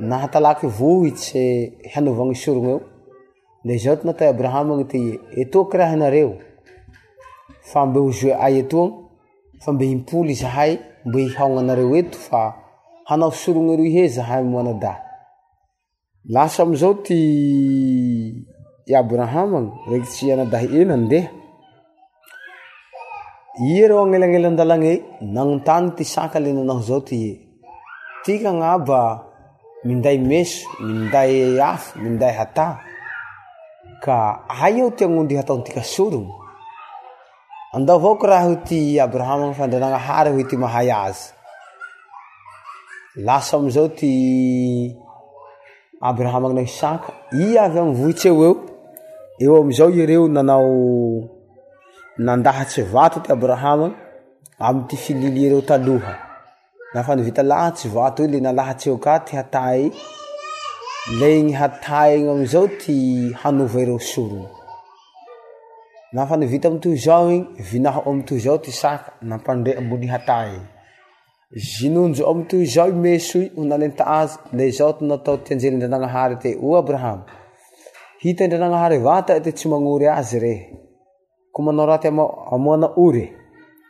nahatalaky vohitsy hanovany soron eo de zao ty nata abrahama ny ty etoakyraha anareo fa mbe ho z ay etoa fa mbe ipoly zahay mbe ihaon anareo eto fa hanao soroneo he zahay moaada abrahama resy aadaelelaaatany e, ty akale nanao zao ty tyka naba minday meso minday a minday hata ka ay ao ty anondy hataotykasorony andaoavaoko rahao ty abrahama fandranaahary ho ty mahay azy lasa amizao ty abrahama nao isaka i avy amvohitsy eo eo eo amizao ereo nanao nandahatsy vato ty abrahama amty filily ereo taloha afanivita laasy atl alahasyeokty ay ley haazao t haa reoon afaii atzaoi amtyzao ty apade mony j atyzao lo atao tyjedraahary t arahamhitdraaaharyt sy aory azy reh ko manao raamoaa ry